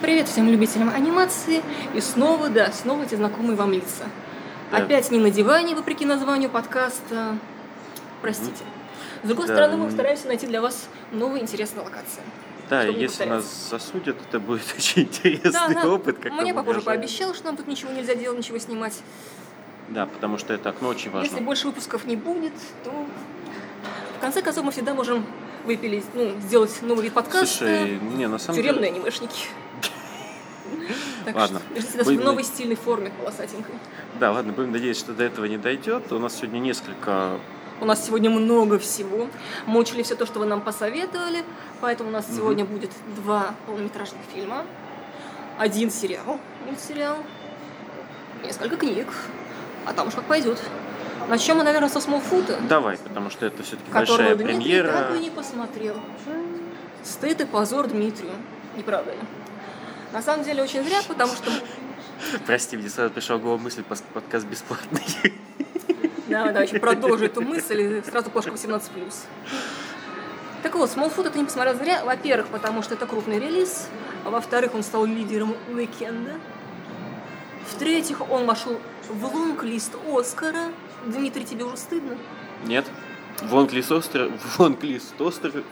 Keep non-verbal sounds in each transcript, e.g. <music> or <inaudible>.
привет всем любителям анимации. И снова, да, снова эти знакомые вам лица. Да. Опять не на диване, вопреки названию подкаста. Простите. С другой Да, стороны, мы стараемся найти для вас новые интересные локации. Да, если нас засудят, это будет <laughs> очень интересный да, опыт, как мне угрожаем. пообещал, что нам тут ничего нельзя делать, ничего снимать. Да, потому что это окно очень важно. Если больше выпусков не будет, то в конце концов мы всегда можем выпилить, ну, сделать новый вид подкаста. Слушай, не, на самом Тюремные деле... анимешники. Так Ладно. что ждите нас в Будем новой стильной форме полосатенькой. Да, ладно, будем надеяться, что до этого не дойдет. У нас сегодня несколько... У нас сегодня много всего. Мы учили все то, что вы нам посоветовали, поэтому у нас Мгм. сегодня будет два полнометражных фильма, один сериал, мультсериал, несколько книг, а там уж как пойдет. Начнем мы, наверное, со Смолфута, Давай, потому что это все-таки большая Дмитрий премьера. так и не посмотрел. Стыд и позор Дмитрию, не правда ли? На самом деле очень зря, потому что Прости, мне сразу пришла в голову мысль, подкаст бесплатный. <laughs> Да, да, еще продолжу эту мысль, и сразу плашка 18+. Так вот, Смолфут это не посмотрел зря. Во-первых, потому что это крупный релиз. А во-вторых, он стал лидером уикенда. В-третьих, он вошел в лонг-лист Оскара. Дмитрий, тебе уже стыдно? Нет? Клис Остер,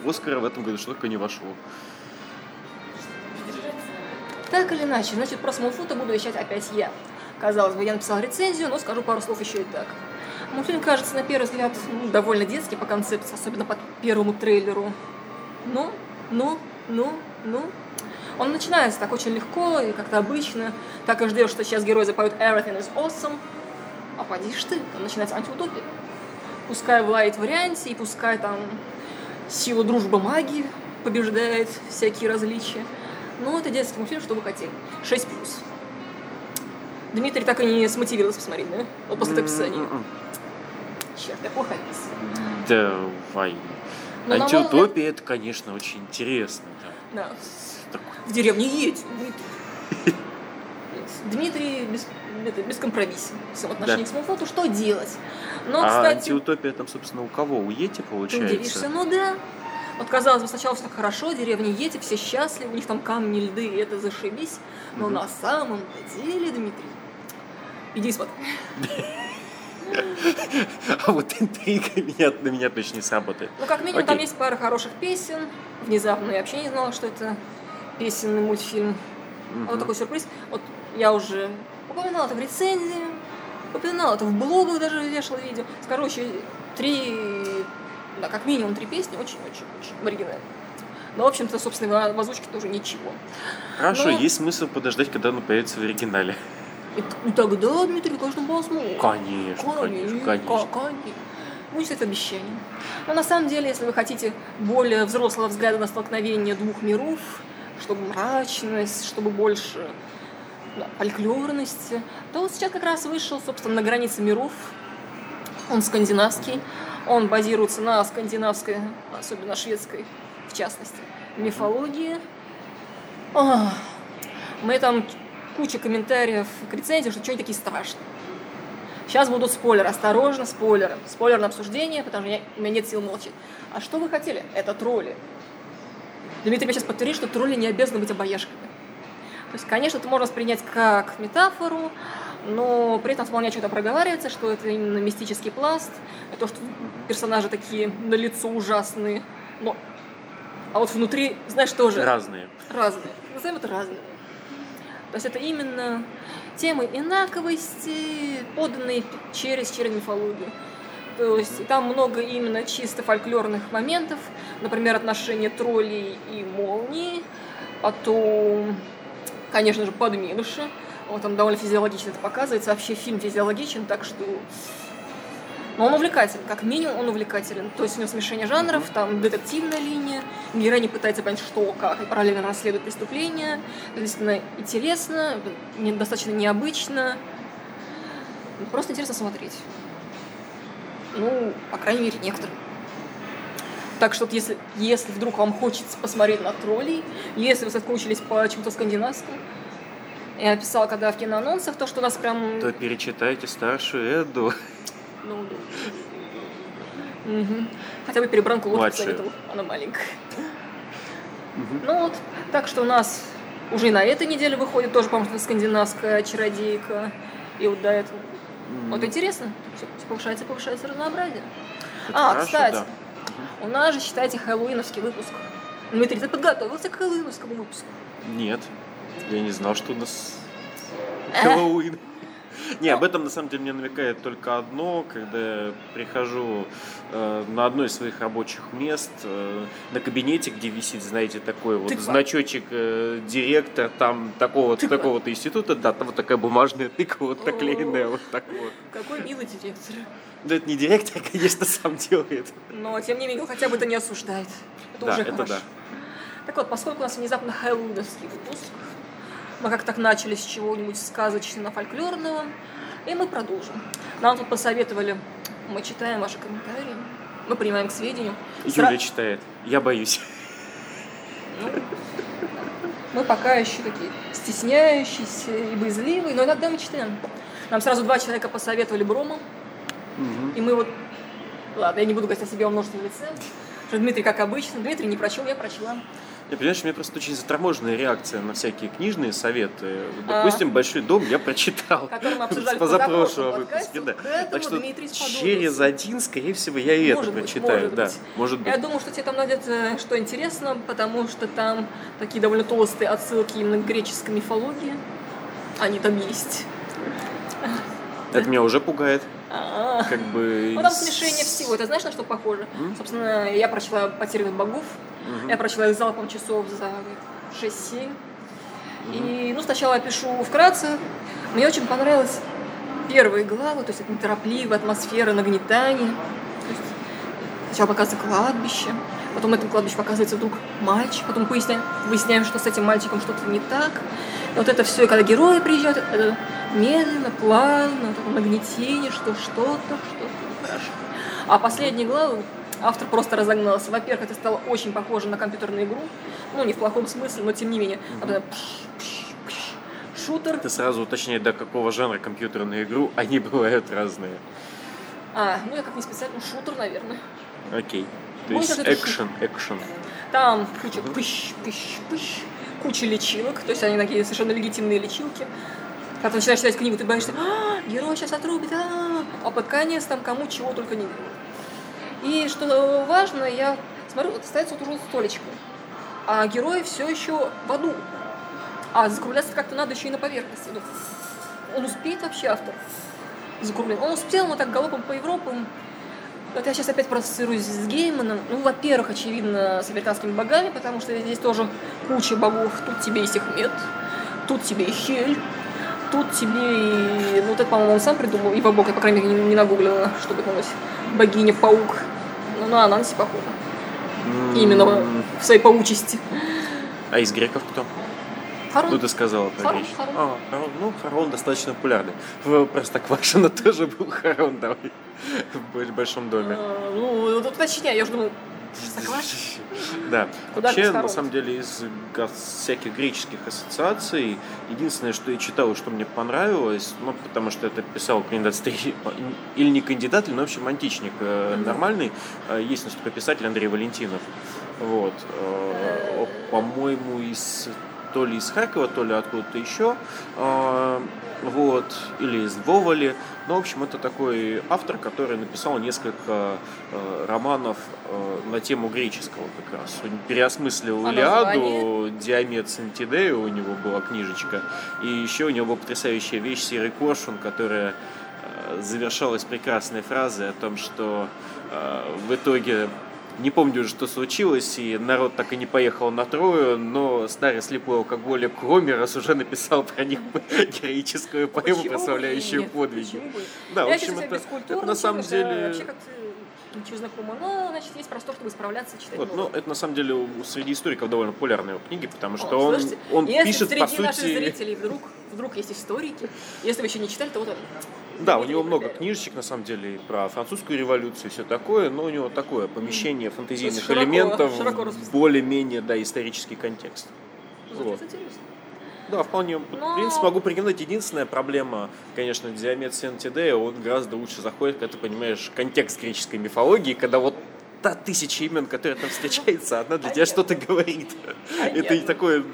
Оскара в этом году что только не вошло. Так или иначе, значит, про Смолфута буду вещать опять я. Казалось бы, я написала рецензию, но скажу пару слов еще и так. Мультфильм кажется, на первый взгляд, ну, довольно детский по концепции, особенно по первому трейлеру. Ну, ну, ну, ну. Он начинается так очень легко и как-то обычно. Так и ждешь, что сейчас герои запоют Everything is awesome. А поди ж ты, там начинается антиутопия. Пускай в лайт варианте, и пускай там сила дружбы магии побеждает всякие различия. Ну, это детский мультфильм, что вы хотели. 6 плюс. Дмитрий так и не смотивировался посмотреть, да? Вот после описания. М-м-м. Черт, я плохо описываю. Давай. Ну, мой Антиутопия это, конечно, очень интересно. Да. Да. В деревне едь, Дмитрий. Без, это, бескомпромиссен в своем отношении Да. к Смолфуту. Что делать? Но, а кстати, антиутопия там, собственно, у кого? У Йети, ты получается? удивишься, ну да. Вот казалось бы, сначала все так хорошо, деревня Ети, все счастливы, у них там камни, льды, и это зашибись. Но на самом деле, Дмитрий, иди смотри. <laughs> А вот интрига меня, на меня точно не сработает. Ну, как минимум, там Окей. есть пара хороших песен. Внезапно я вообще не знала, что это песенный мультфильм. А Вот такой сюрприз. Вот я уже упоминала это в рецензии, упоминала это в блогах даже вешала видео. Короче, три, да, как минимум три песни, очень-очень-очень оригинальные. Но, в общем-то, собственно, в озвучке тоже ничего. Хорошо, но- есть смысл подождать, когда оно появится в оригинале. И, и тогда, Дмитрий, конечно, посмотрим. Конечно, конечно, конечно. конечно. Будет это обещание. Но на самом деле, если вы хотите более взрослого взгляда на столкновение двух миров, чтобы мрачность, чтобы больше да, фольклорности, то вот сейчас как раз вышел, собственно, на границе миров. Он скандинавский. Он базируется на скандинавской, особенно шведской, в частности, мифологии. Ах, мы там куча комментариев к рецензии, что что они такие страшные. Сейчас будут спойлеры, осторожно, спойлеры. Спойлер на обсуждение, потому что у меня нет сил молчать. А что вы хотели? Это тролли. Дмитрий мне сейчас подтвердит, что тролли не обязаны быть обаяшками. То есть, конечно, это можно воспринять как метафору, но при этом вполне что-то проговаривается, что это именно мистический пласт, то, что персонажи такие на лицо ужасные, но а вот внутри, знаешь, тоже Разные. разные. Назовем это разными. То есть это именно темы инаковости, поданные через, через мифологию. То есть там много именно чисто фольклорных моментов, например, отношения троллей и молнии, потом, конечно же, подменыши. Вот там довольно физиологично это показывается. Вообще фильм физиологичен, так что но он увлекателен, как минимум он увлекателен. То есть у него смешение жанров, там детективная линия, героиня пытается понять, что, как, и параллельно расследует преступление. Действительно интересно, достаточно необычно. Просто интересно смотреть. Ну, по крайней мере, некоторым. Так что вот если, если вдруг вам хочется посмотреть на троллей, если вы соскучились по чему-то скандинавскому, я писала, когда в киноанонсах, то, что у нас прям... То перечитайте старшую Эду. Ну, да. Мгм. Хотя бы перебранку Младшую. посоветовал. Она маленькая. Мгм. Ну вот, так что у нас Уже и на этой неделе выходит тоже, по-моему, скандинавская чародейка. И вот до этого. Вот интересно. Повышается, повышается разнообразие. Это а, хорошо, кстати, да. у нас же, считайте, хэллоуиновский выпуск. Дмитрий, ты подготовился к хэллоуиновскому выпуску? Нет, я не знал, что у нас. <laughs> Хэллоуин. Не, об этом на самом деле мне намекает только одно, когда я прихожу э, на одно из своих рабочих мест, э, на кабинете, где висит, знаете, такой вот Тыква. значочек э, директор там такого-то, такого-то института, да, там вот такая бумажная тыква вот наклеенная вот так вот. Какой милый директор. Да это не директор, конечно, сам делает. Но, тем не менее, хотя бы это не осуждает. Это Да, уже это хорошо. да. Так вот, поскольку у нас внезапно хэллоуиновский выпуск, мы как так начали с чего-нибудь сказочно-фольклорного, и мы продолжим. Нам тут посоветовали, мы читаем ваши комментарии, мы принимаем к сведению. Сра- Юля читает. Я боюсь. Ну, мы пока еще такие стесняющиеся и боязливые, но иногда мы читаем. Нам сразу два человека посоветовали Брома, Мгм. и мы вот... Ладно, я не буду говорить о себе во множественном лице. Что Дмитрий, как обычно. Дмитрий не прочел, я прочла. Я понимаешь, у меня просто очень заторможенная реакция на всякие книжные советы. А. Допустим, «Большой дом» я прочитал. Который мы <laughs> обсуждали позапрошлого подкасте. да. Так что через один, скорее всего, я и это прочитаю. да, может быть. Я думаю, что тебе там найдется что интересно, потому что там такие довольно толстые отсылки именно к греческой мифологии. Они там есть. Это меня уже пугает. А-а. Как бы... Ну там смешение всего. Это знаешь, на что похоже? Собственно, я прочла «Потерянных богов». Я прочла их залпом часов за 6-7. И, ну, сначала опишу вкратце. Мне очень понравилась первые главы, то есть это неторопливая атмосфера нагнетания. То есть сначала показывается кладбище, потом на этом кладбище показывается вдруг мальчик, потом выясняем, выясняем, что с этим мальчиком что-то не так. И вот это все, когда герои приезжают, это медленно, плавно, такое нагнетение, что что-то, что-то нехорошо. А последние главы автор просто разогнался. Во-первых, это стало очень похоже на компьютерную игру. Ну, не в плохом смысле, но тем не менее. Пш, Шутер. Ты сразу уточняй, до какого жанра компьютерную игру, <laughs> они бывают разные. А, ну я как не специально, шутер, наверное. Окей. То Ну, есть экшен, экшен. Там куча пыщ, пыщ, пыщ, куча лечилок, то есть они такие совершенно легитимные лечилки. Когда ты начинаешь читать книгу, ты боишься, а, герой сейчас отрубит, а, а под конец там кому чего только не делают. И что важно, я смотрю, вот остается вот уже столечко, а герой все еще в аду. А закругляться как-то надо еще и на поверхности. Ну, Он успеет вообще, автор, закругляться? Он успел, но так галопом по Европам. Вот я сейчас опять проассоциируюсь с Гейманом. Ну, во-первых, очевидно, с американскими богами, потому что здесь тоже куча богов. Тут тебе и Сехмет, тут тебе и Хель, тут тебе и... Ну, вот это, по-моему, он сам придумал, его бог, я, по крайней мере, не, не нагуглила, чтобы это называлось. Богиня-паук. Ну, на Ананси похоже. Именно М, в своей паучести. А из греков кто? Харон. Ну, ты сказала про Харон, греческих. Харон. А, Харон. Ну, Харон достаточно популярный. В Простоквашино тоже был Харон, давай. В большом доме. А, ну, вот я уже думаю? Да. Куда Вообще, на самом деле, из всяких греческих ассоциаций, единственное, что я читал, и что мне понравилось, ну, потому что это писал кандидат <laughs> или не кандидат, ну, в общем, античник э, нормальный, э, есть настолько писатель Андрей Валентинов. Вот. Э, По-моему, из то ли из Харькова, то ли откуда-то еще. Э, Вот, или из Вовали. Ну, в общем, это такой автор, который написал несколько э, романов э, на тему греческого как раз. Он переосмыслил А Илиаду, Диамет Сантидею у него была книжечка. И еще у него была потрясающая вещь «Серый коршун», которая завершалась прекрасной фразой о том, что в итоге не помню уже, что случилось, и народ так и не поехал на Трою, но старый слепой алкоголик Ромерос уже написал про них <laughs> героическую поэму, прославляющую подвиги. Да, в общем, это, на самом деле... Ничего знакомого. Но, значит, есть простор, чтобы справляться, читать Вот, новое. ну, это на самом деле среди историков довольно популярные его книги, потому что О, он, слушайте, он если пишет, среди по наших сути... зрителей вдруг, вдруг есть историки, если вы еще не читали, то вот. Да, у него много книжечек, на самом деле, и про французскую революцию и все такое, но у него такое помещение фантазийных широко- элементов широко более-менее, да, исторический контекст. Вот. Да, вполне. Но- В принципе, могу прикинуть. Единственная проблема, конечно, Диамет Сентидея, он гораздо лучше заходит, когда ты понимаешь контекст греческой мифологии, когда вот та тысяча имен, которые там встречается, одна для тебя что-то говорит. И Понятно. такое,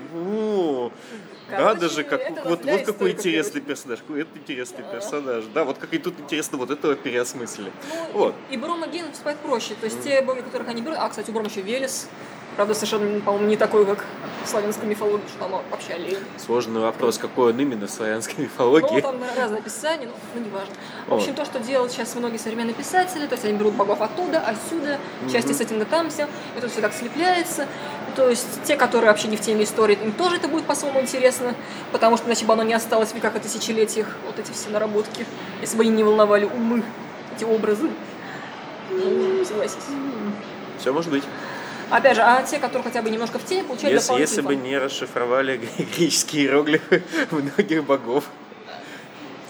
ну, Надо же, как, Это вот, вот какой интересный персонаж, какой это интересный Да. персонаж. Да, вот как и тут интересно вот этого переосмыслили. Ну, Вот. И, и Бром и Ген выступают проще. То есть те боги, которых они берут... А, кстати, у Брома еще Велес. Правда, совершенно, по-моему, не такой, как в славянской мифологии, что там вообще олень. Сложный вопрос, какой он именно в славянской Ну, мифологии. там разное описание, но ну, неважно. В общем, то, что делают сейчас многие современные писатели, то есть они берут богов оттуда, отсюда, части сеттинга там все, и тут все так слепляется. То есть те, которые вообще не в теме истории, им тоже это будет по-своему интересно, потому что иначе бы оно не осталось в веках и тысячелетиях, вот эти все наработки, если бы они не волновали умы, эти образы. Ну, согласись. Все может быть. Опять же, а те, которые хотя бы немножко в теме, получают Если, дополнительный если бы не расшифровали <laughs> греческие иероглифы многих богов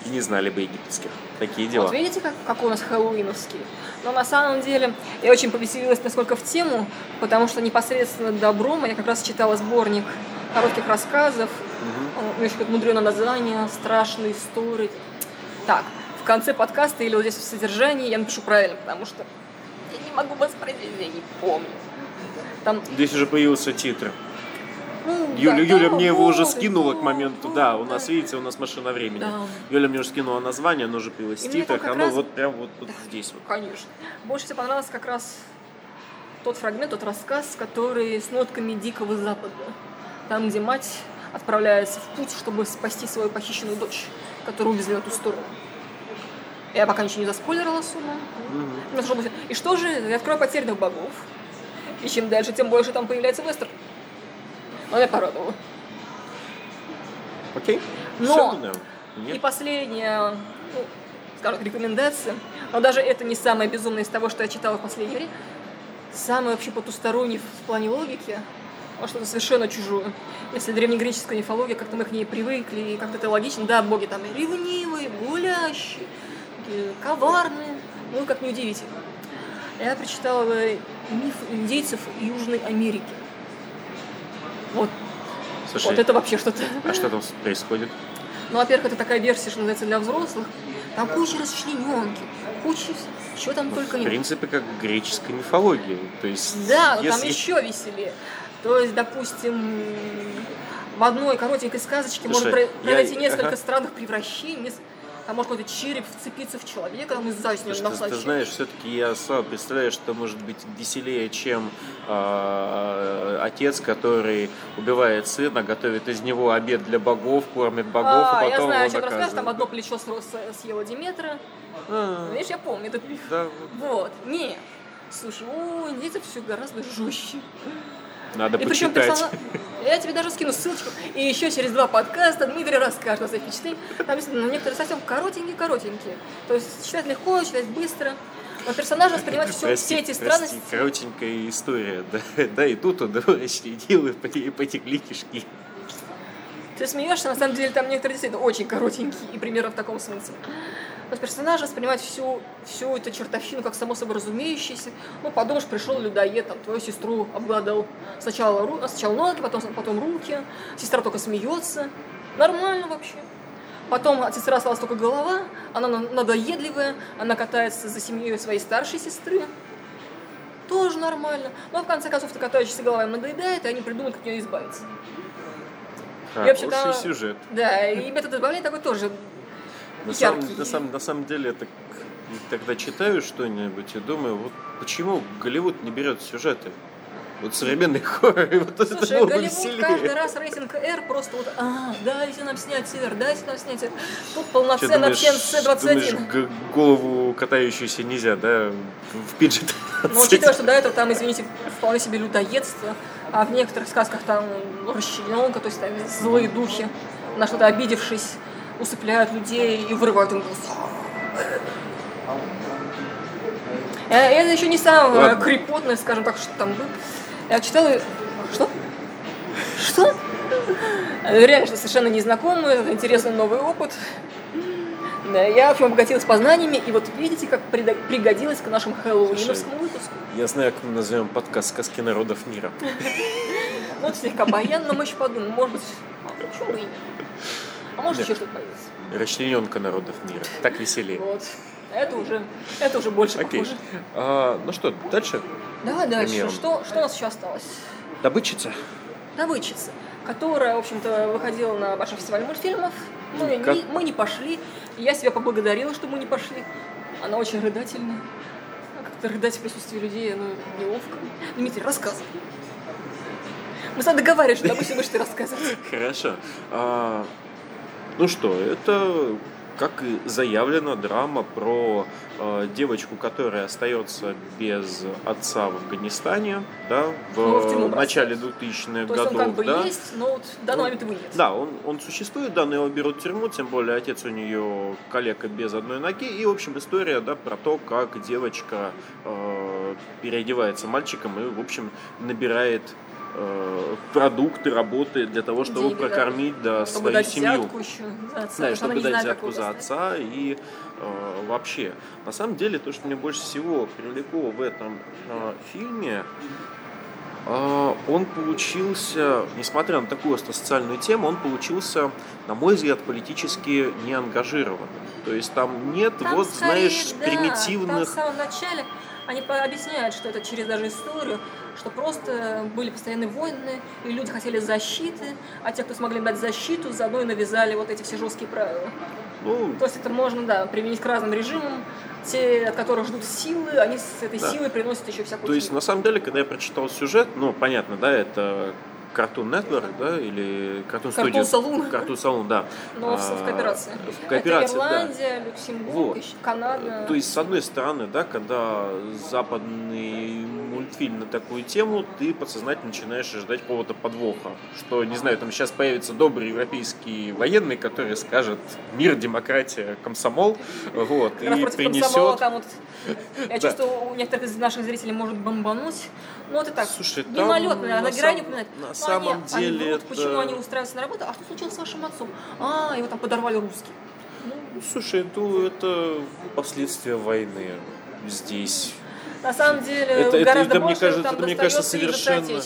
и не знали бы египетских. Такие дела. Вот видите, как, какой у нас хэллоуиновский? Но на самом деле я очень повеселилась, насколько в тему, потому что непосредственно до Брома я как раз читала сборник коротких рассказов, у них какое-то мудреное название, страшные истории. Так, в конце подкаста или вот здесь в содержании я напишу правильно, потому что я не могу воспроизвести, я не помню. Там, Здесь уже появился титр. Ну, Юля, да, Юля да, мне его уже скинула к моменту. Да, у нас, да. видите, у нас машина времени. Да. Юля мне уже скинула название, оно уже появилось в титрах. Оно раз- вот прям вот, вот здесь вот. Конечно. Больше всего понравился как раз тот фрагмент, тот рассказ, который с нотками Дикого Запада. Там, где мать отправляется в путь, чтобы спасти свою похищенную дочь, которую увезли на ту сторону. Я пока ничего не заспойлерила что будет? И что же? Я открою потерянных богов. И чем дальше, тем больше там появляется вестерн. Но меня порадовало. Окей? Но- да. И последняя, ну, скажем, рекомендация, но даже это не самое безумное из того, что я читала в последнее время. Самое вообще потустороннее в плане логики, а что-то совершенно чужое. Если древнегреческая мифология, как-то мы к ней привыкли, и как-то это логично, да, боги там ревнивые, гулящие, коварные, ну, как неудивительно. Я прочитала э, миф индейцев Южной Америки. Вот, Слушай, вот это вообще что-то. а что там происходит? Ну, во-первых, это такая версия, что называется, для взрослых. Там куча расчлененки, куча чего там только В нет. принципе, как в греческой мифологии. То есть, Да, но там если- еще веселее. То есть, допустим, в одной коротенькой сказочке Слушай, может про- я- произойти несколько ага. странных превращений. Там может какой-то череп вцепиться в человека, там и него Слушай, ты, знаешь, все-таки я слабо представляю, что может быть веселее, чем а, отец, который убивает сына, готовит из него обед для богов, кормит богов, а, а я потом знаю, о его чем расскажешь. Там одно плечо съела Диметра. А, Видишь, я помню этот миф. да, Вот. Не. Слушай, у индейцев все гораздо жестче. Надо И причем почитать. персонаж... Я тебе даже скину ссылочку. И еще через два подкаста Дмитрий расскажет о своих впечатлениях. Там действительно некоторые совсем коротенькие-коротенькие. То есть читать легко, читать быстро. Но персонаж воспринимает все, Прости, все эти прости, странности. коротенькая история. <laughs> Да, да и тут удовольствие делаю, потекли кишки. Ты смеешься, на самом деле там некоторые действительно очень коротенькие и примерно в таком смысле. Есть персонаж воспринимает всю, всю эту чертовщину как само собой разумеющееся. Ну, подумаешь, пришел людоед, там, твою сестру обгладал сначала, ру... сначала ноги, потом, потом руки. Сестра только смеется. Нормально вообще. Потом от сестры осталась только голова, она на- надоедливая, она катается за семьей своей старшей сестры. Тоже нормально. Но в конце концов, эта катающаяся голова им надоедает, и они придумают, как от нее избавиться. А, И Хороший сюжет. Да, и метод избавления такой тоже На самом, на, самом, на самом деле, это, тогда читаю что-нибудь и думаю, вот почему Голливуд не берет сюжеты? Вот современный хоррор, вот это Слушай, было бы Голливуд каждый веселее. раз рейтинг R просто вот, а, дайте нам снять R, дайте нам снять R. Тут полноценно думаешь, всем C21. думаешь, голову катающуюся нельзя, да, в пиджет? Но <laughs> учитывая, что до этого там, извините, вполне себе людоедство, а в некоторых сказках там расчлененка, то есть там злые духи, на что-то обидевшись, усыпляют людей и вырывают им глаз. Э, Это еще не самое Ладно. крепотное, скажем так, что там было. Я читала... Что? Что? Реально, что совершенно незнакомый, интересный новый опыт. Да, я, в общем, обогатилась познаниями, и вот видите, как пригодилась к нашему хэллоуиновскому выпуску. Я знаю, как мы назовем подкаст «Сказки народов мира». Ну, слегка баян, но мы еще подумаем, может быть, почему бы и нет? А может, еще что-то появится. Расчлененка народов мира. Так веселее. Вот. Это уже, это уже больше Окей. похоже. А, ну что, дальше? Давай дальше. Примером. Что, что у нас еще осталось? Добытчица. Добытчица. которая, в общем-то, выходила на большой фестиваль мультфильмов. Мы, Как- не, мы не пошли. Я себя поблагодарила, что мы не пошли. Она очень рыдательная. А как-то рыдать в присутствии людей, ну, неловко. Дмитрий, рассказывай. Мы с тобой договаривались, что, допустим, будешь ты рассказывать. <laughs> Хорошо. Ну что, это, как и заявлено, драма про э, девочку, которая остается без отца в Афганистане, да, в, Ну, в начале бросают. 2000-х То есть он годов, как бы да. есть, но вот в данный момент его нет. Да, он, он существует, да, но его берут в тюрьму, тем более отец у нее коллега без одной ноги. И, в общем, история, да, про то, как девочка э, переодевается мальчиком и, в общем, набирает продукты, работает для того, чтобы Деньги, прокормить, да, Чтобы свою семью. еще за отца, Да, чтобы дать взятку за отца и э, вообще. На самом деле, то, что мне больше всего привлекло в этом э, фильме, э, он получился, несмотря на такую социальную тему, он получился, на мой взгляд, политически неангажированным. То есть там нет, Там вот, скорее, знаешь, да, Там в примитивных... самом начале они объясняют, что это через даже историю, что просто были постоянные войны, и люди хотели защиты, а те, кто смогли дать защиту, заодно и навязали вот эти все жесткие правила. Ну, То есть это можно, да, применить к разным режимам. Те, от которых ждут силы, они с этой Да. силой приносят еще всякую То есть, на самом деле, когда я прочитал сюжет, ну, понятно, да, это Cartoon Network, да, или Cartoon Cartoon Studios. Saloon. Cartoon Saloon, да. Но в, в А, кооперации. В кооперации, это да. Ирландия, Люксембург, Вот. еще Канада. То есть, с одной стороны, да, когда западный мультфильм на такую тему, ты подсознательно начинаешь ожидать какого-то подвоха. Что, не знаю, там сейчас появится добрый европейский военный, который скажет мир, демократия, комсомол, вот, и против комсомола принесет... там вот, я чувствую, у некоторых из наших зрителей может бомбануть. Ну, это так, Слушай, мимолетно, на грани упоминать. на Ну, самом деле почему они устраиваются на работу, а что случилось с вашим отцом? А, его там подорвали русские. Ну, слушай, ну, это последствия войны здесь. На самом деле, Это- гораздо это, больше кажется, там это, мне кажется, совершенно-.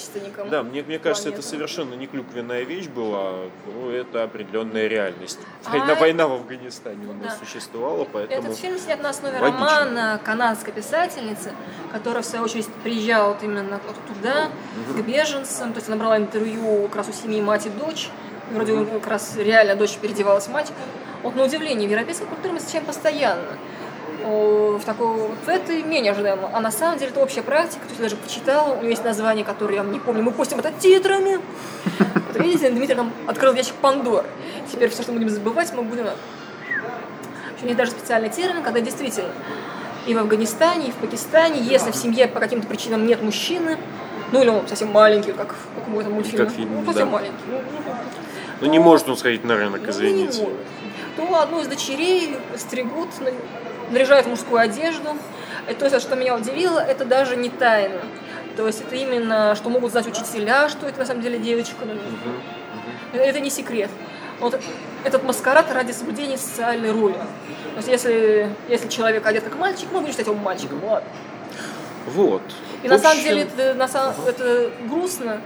Да, мне, мне кажется, это совершенно не клюквенная вещь была, ну, это определенная реальность. А Война, это- война в Афганистане у нас Да. существовала, поэтому... Этот фильм снят на основе логично. романа канадской писательницы, которая, в свою очередь, приезжала вот именно туда, к беженцам. То есть она брала интервью как раз у семьи мать и дочь. Вроде Мгм. как раз реально дочь переодевалась мать. Вот на удивление, в европейской культуре мы встречаем постоянно. В, такой, вот в этой менее ожидаемо. А на самом деле это общая практика. То есть я даже почитала, у него есть название, которое я не помню. Мы постим это титрами. <laughs> Вот видите, Дмитрий нам открыл ящик Пандоры. Теперь все, что мы будем забывать, мы будем общем, есть даже специальный термин, когда действительно и в Афганистане, и в Пакистане, если в семье по каким-то причинам нет мужчины, ну или он совсем маленький, как, в этом мультфильме, Как фильм, ну, совсем да. маленький, ну, Ну, не может он сходить на рынок, ну, не извините. может. то одну из дочерей стригут, на- наряжают мужскую одежду. И то есть, что меня удивило, это даже не тайна. То есть это именно, что могут знать учителя, что это на самом деле девочка. мгм. это не секрет. Вот этот маскарад ради соблюдения социальной роли. То есть если, если человек одет как мальчик, мы будем считать его мальчиком, ладно. Вот. И В на самом деле это, на самом- это грустно,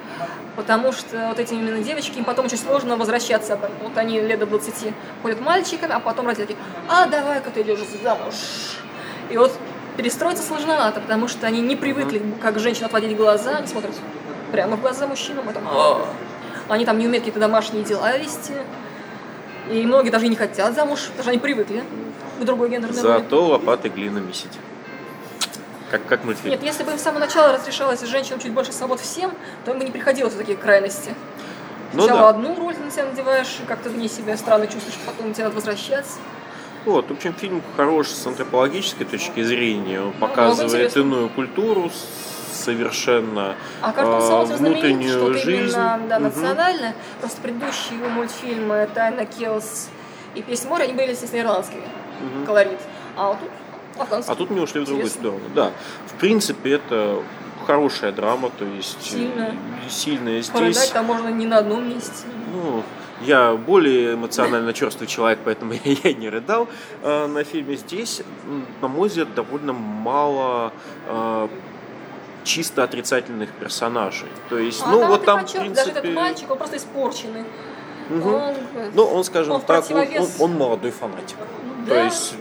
потому что вот эти именно девочки, им потом очень сложно возвращаться обратно. Вот они лет до 20 ходят мальчиками, а потом родители такие, а давай-ка ты идешь замуж. И вот перестроиться сложновато, потому что они не привыкли, как женщина, отводить глаза, они смотрят прямо в глаза мужчинам, и там, «А». они там не умеют какие-то домашние дела вести. И многие даже и не хотят замуж, потому что они привыкли к другой гендерной роли. Зато лопатой глину месить. Как, как мультфильм. Нет, если бы с самого начала разрешалось женщинам чуть больше свобод всем, то им бы не приходилось в такие крайности. Ну Сначала да. одну роль на себя надеваешь, и как-то вне себя странно чувствуешь, потом тебе надо возвращаться. Вот, в общем, фильм хорош с антропологической точки зрения. Он много показывает интересного. иную культуру совершенно А а, знаменит, внутреннюю жизнь. именно да, Мгм. национальное. Просто предыдущие его мультфильмы «Тайна Келс» и «Песнь моря», они были, естественно, ирландскими, Мгм. колорит. А вот тут афганский. А тут мы ушли в другую сторону. Да. В принципе, это хорошая драма, то есть э, Сильная. сильная здесь. там можно не на одном месте. Ну, я более эмоционально черствый человек, поэтому <laughs> я, я не рыдал э, на фильме. Здесь, на мой взгляд, довольно мало э, чисто отрицательных персонажей. То есть, А ну там вот там, в принципе... даже этот мальчик, он просто испорченный. мгм. Он, Ну, он, скажем он так, он, он- он молодой фанатик. Да. То есть,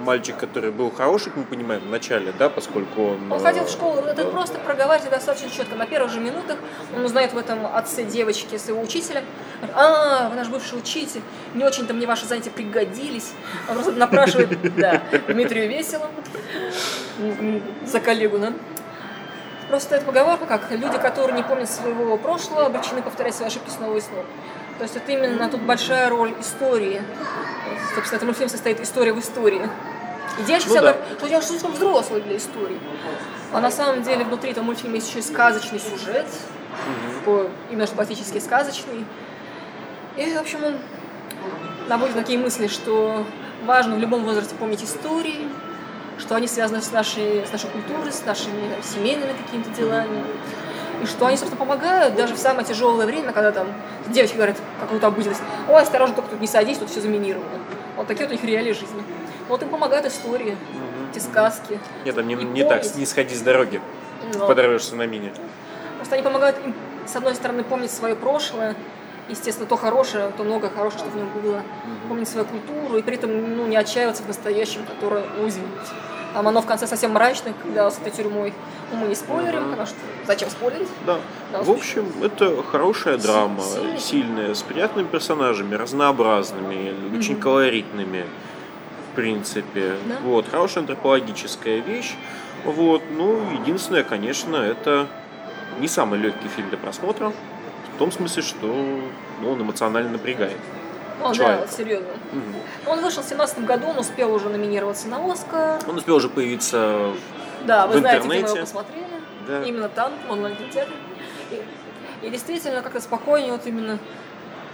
мальчик, который был хороший, мы понимаем, в начале, да, поскольку он... Он ходил в э, школу, это просто проговаривает достаточно четко. На первых же минутах он узнает в этом отце девочки своего учителя. А, вы наш бывший учитель, не очень-то мне ваши занятия пригодились. Он просто напрашивает, <laughs> да, Дмитрию весело за коллегу, да. Просто это поговорка, как люди, которые не помнят своего прошлого, обречены повторять свои ошибки снова и снова. То есть это именно тут большая роль истории. Собственно, этот мультфильм состоит история в истории. И девочка Ну всегда да. говорит, что я слишком взрослый для истории. А на самом деле внутри этого мультфильма есть еще и сказочный сюжет, такой именно что практически сказочный. И, в общем, он наводит на такие мысли, что важно в любом возрасте помнить истории, что они связаны с нашей, с нашей культурой, с нашими там, семейными какими-то делами. И что они, собственно, помогают даже в самое тяжелое время, когда там девочки говорят какую-то обыденность, ой, осторожно, только тут не садись, тут все заминировано. Вот такие вот у них реалии жизни. Вот им помогают истории, эти сказки. Нет, там не, не так, не сходи с дороги, Но подорвешься на мине. Просто они помогают им, с одной стороны, помнить свое прошлое, естественно, то хорошее, то много хорошего, что в нем было, помнить свою культуру, и при этом ну, не отчаиваться в настоящем, которое, ну, извините. Там оно в конце совсем мрачное, когда с этой тюрьмой ну, мы не спойлерим, потому что зачем спойлерить? Да. Да, В общем, это хорошая драма, сильная. сильная, с приятными персонажами, разнообразными, очень колоритными, в принципе. Да. Вот, хорошая антропологическая вещь. Вот, ну, единственное, конечно, это не самый легкий фильм для просмотра, в том смысле, что ну, он эмоционально напрягает. Ну, да, Человек. вот серьезно. Мгм. Он вышел в 2017 году, он успел уже номинироваться на Оскар. Он успел уже появиться Да, вы В знаете, где мы его посмотрели. Да. Именно там, в онлайн-кинотеатре. И, и действительно, как-то спокойнее вот именно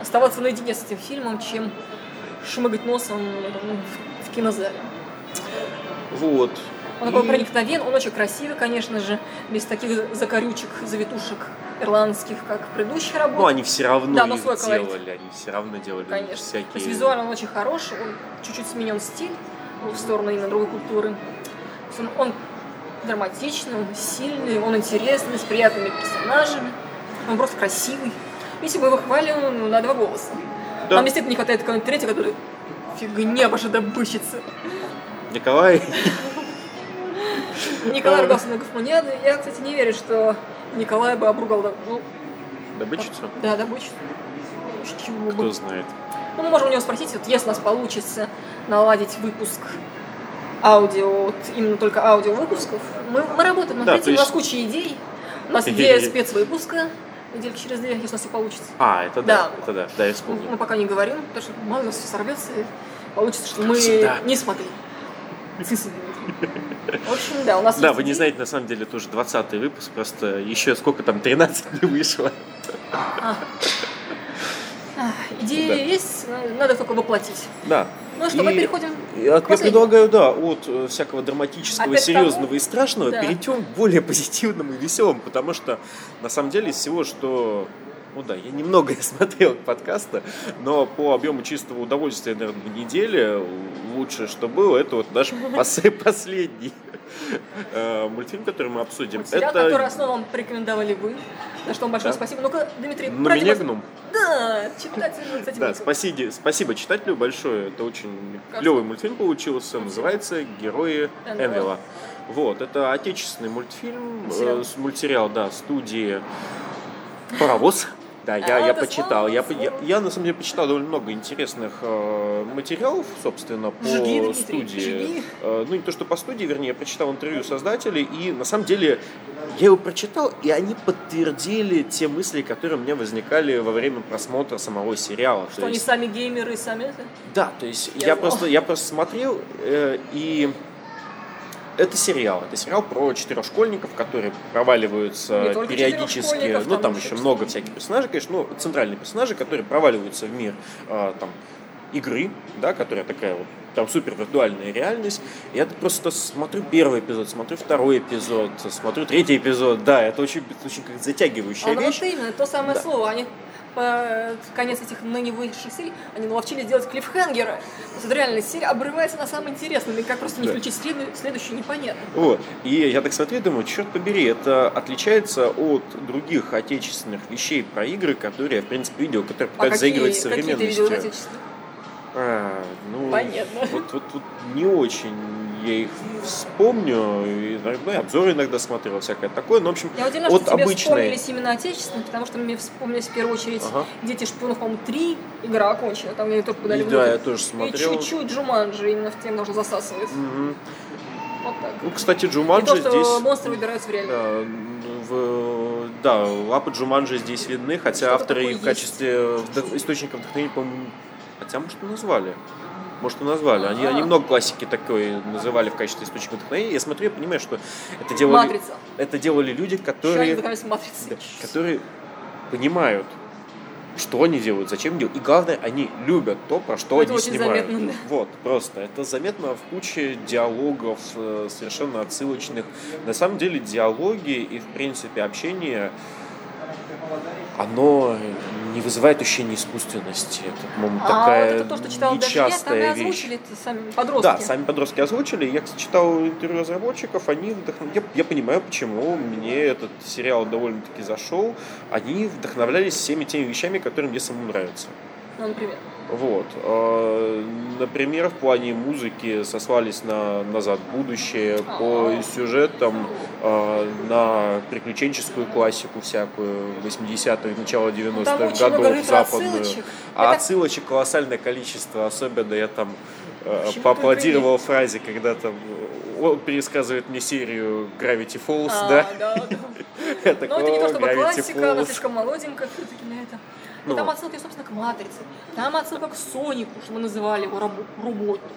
оставаться наедине с этим фильмом, чем шмыгать носом ну, в кинозале. вот. Он такой И- проникновен, он очень красивый, конечно же, без таких закорючек, завитушек ирландских, как предыдущие работы. Ну, они все равно Да, но свой колорит. делали, они все равно делали Конечно. всякие... То есть визуально он очень хороший, он чуть-чуть сменен стиль в сторону именно другой культуры. Он, он драматичный, он сильный, он интересный, с приятными персонажами. Он просто красивый. Если бы его хвалили ну, на два голоса. Да. Нам действительно не хватает какого-нибудь третьего, который фигня ваша добычица. Николай, Николай ругался на Гофманиада. Я, кстати, не верю, что Николай бы обругал ну, добычица? да, добычу. С чего бы. Кто знает. Ну, мы можем у него спросить, вот если у нас получится наладить выпуск аудио, вот именно только аудио выпусков, мы, мы работаем над Да, этим, то у нас есть- куча идей, у нас идея спецвыпуска, недельки через две, если у нас все получится. А, это да, Да. это да, да, я Мы, вспомнил. мы пока не говорим, потому что мало у нас все сорвется, и получится, что мы всегда. не смогли. В общем, да, у нас Да, вы не идеи. знаете, на самом деле, тоже 20 выпуск, просто еще сколько там, 13 не вышло. Ах, Идеи Да. есть, надо только воплотить. Да. Ну что, мы переходим Я, к я последнему. предлагаю, да, от э, всякого драматического, Опять серьезного и страшного Да. перейдем к более позитивному и веселому, потому что на самом деле из всего, что ну да, я немного <laughs> смотрел подкаста, но по объему чистого удовольствия, наверное, в неделе лучшее, что было, это вот наш <laughs> пос- последний э, мультфильм, который мы обсудим. Сериал, который Это основном порекомендовали вы. За что вам большое Да. спасибо. Ну-ка, Дмитрий, «На продемонстрируй. меня гном». Да, читатель, кстати, Да, спасибо, спасибо читателю большое. Это очень Как клевый мультфильм получился. Называется «Герои Энвелла». Энвилла». Вот, это отечественный мультфильм, Мультсериал. э, с- мультсериал, да, студии «Паровоз». Да, я, А, я почитал. Я, я, я, на самом деле почитал довольно много интересных э, материалов, собственно, по Жги, студии. жги. Э, ну, не то, что по студии, вернее, я прочитал интервью создателей, и на самом деле я его прочитал, и они подтвердили те мысли, которые у меня возникали во время просмотра самого сериала. То Что они есть- сами геймеры, сами это. да, то есть Я я, просто, я просто смотрел, э, и это сериал. Это сериал про четырех школьников, которые проваливаются периодически. Ну, там еще много всяких персонажей, конечно, но центральные персонажи, которые проваливаются в мир э, там, игры, да, которая такая вот там супер виртуальная реальность. Я просто смотрю первый эпизод, смотрю второй эпизод, смотрю третий эпизод. Да, это очень, очень как затягивающая А, ну вещь. вот именно, то самое Да. слово. Они по конец этих ныне вышедших серий, они наловчились делать клиффхенгеры. Это реально серия обрывается на самом интересном, и как просто не Да. включить следу- следующую, непонятно. Вот. И я так смотрю думаю, черт побери, это отличается от других отечественных вещей про игры, которые я, в принципе, видел, которые А пытаются какие, заигрывать с какие ты видел из современностью. отечественных? А, ну, Понятно. Вот, вот, вот не очень я их вспомню, и, ну, и обзоры иногда смотрел, всякое такое, но, в общем, Я удивлена, от что тебе обычной... вспомнились именно отечественные, потому что мне вспомнились в первую очередь Ага. «Дети шпионов», по-моему, три игра окончена, там я только подали И да, я тоже И смотрел. чуть-чуть Джуманджи именно в тем даже засасывает. Мгм. Вот так. Ну, кстати, И то, Джуманджи что здесь... монстры выбираются в реальность. Да, в, да, лапы Джуманджи здесь видны, хотя Что-то авторы в качестве вдох- источника вдохновения, по-моему, хотя, может, и назвали. Может, и назвали. Они, они много классики такой называли в качестве источника вдохновения. Я смотрю, я понимаю, что это делали, Матрица. это делали люди, которые, да, которые понимают, что они делают, зачем делают. И главное, они любят то, про что Это они очень снимают. заметно, да. Вот, просто. Это заметно в куче диалогов, э, совершенно отсылочных. На самом деле диалоги и, в принципе, общение, оно не вызывает ощущения искусственности. Это, по-моему, А такая вот это то, что читал даже нечастая вещь. озвучили сами подростки. Да, сами подростки озвучили. Я, кстати, читал интервью разработчиков, они вдохнов... я, я понимаю, почему мне этот сериал довольно-таки зашел. Они вдохновлялись всеми теми вещами, которые мне самому нравятся. Ну, например. Вот. Э, Например, в плане музыки сослались на «Назад в будущее», по сюжетам э, на приключенческую классику всякую, 80-х, начало Там 90-х очень много годов, западную. ретро-отсылочек. А Это- отсылочек колоссальное количество, особенно я там э, Чему поаплодировал фразе, когда там э, он пересказывает мне серию Gravity Falls, А, да? да, да. Но такой, это не то «О, чтобы классика, она Falls». слишком молоденькая все-таки для этого. Ну. там отсылки, собственно, к Матрице. Там отсылка к Сонику, что мы называли его роботом.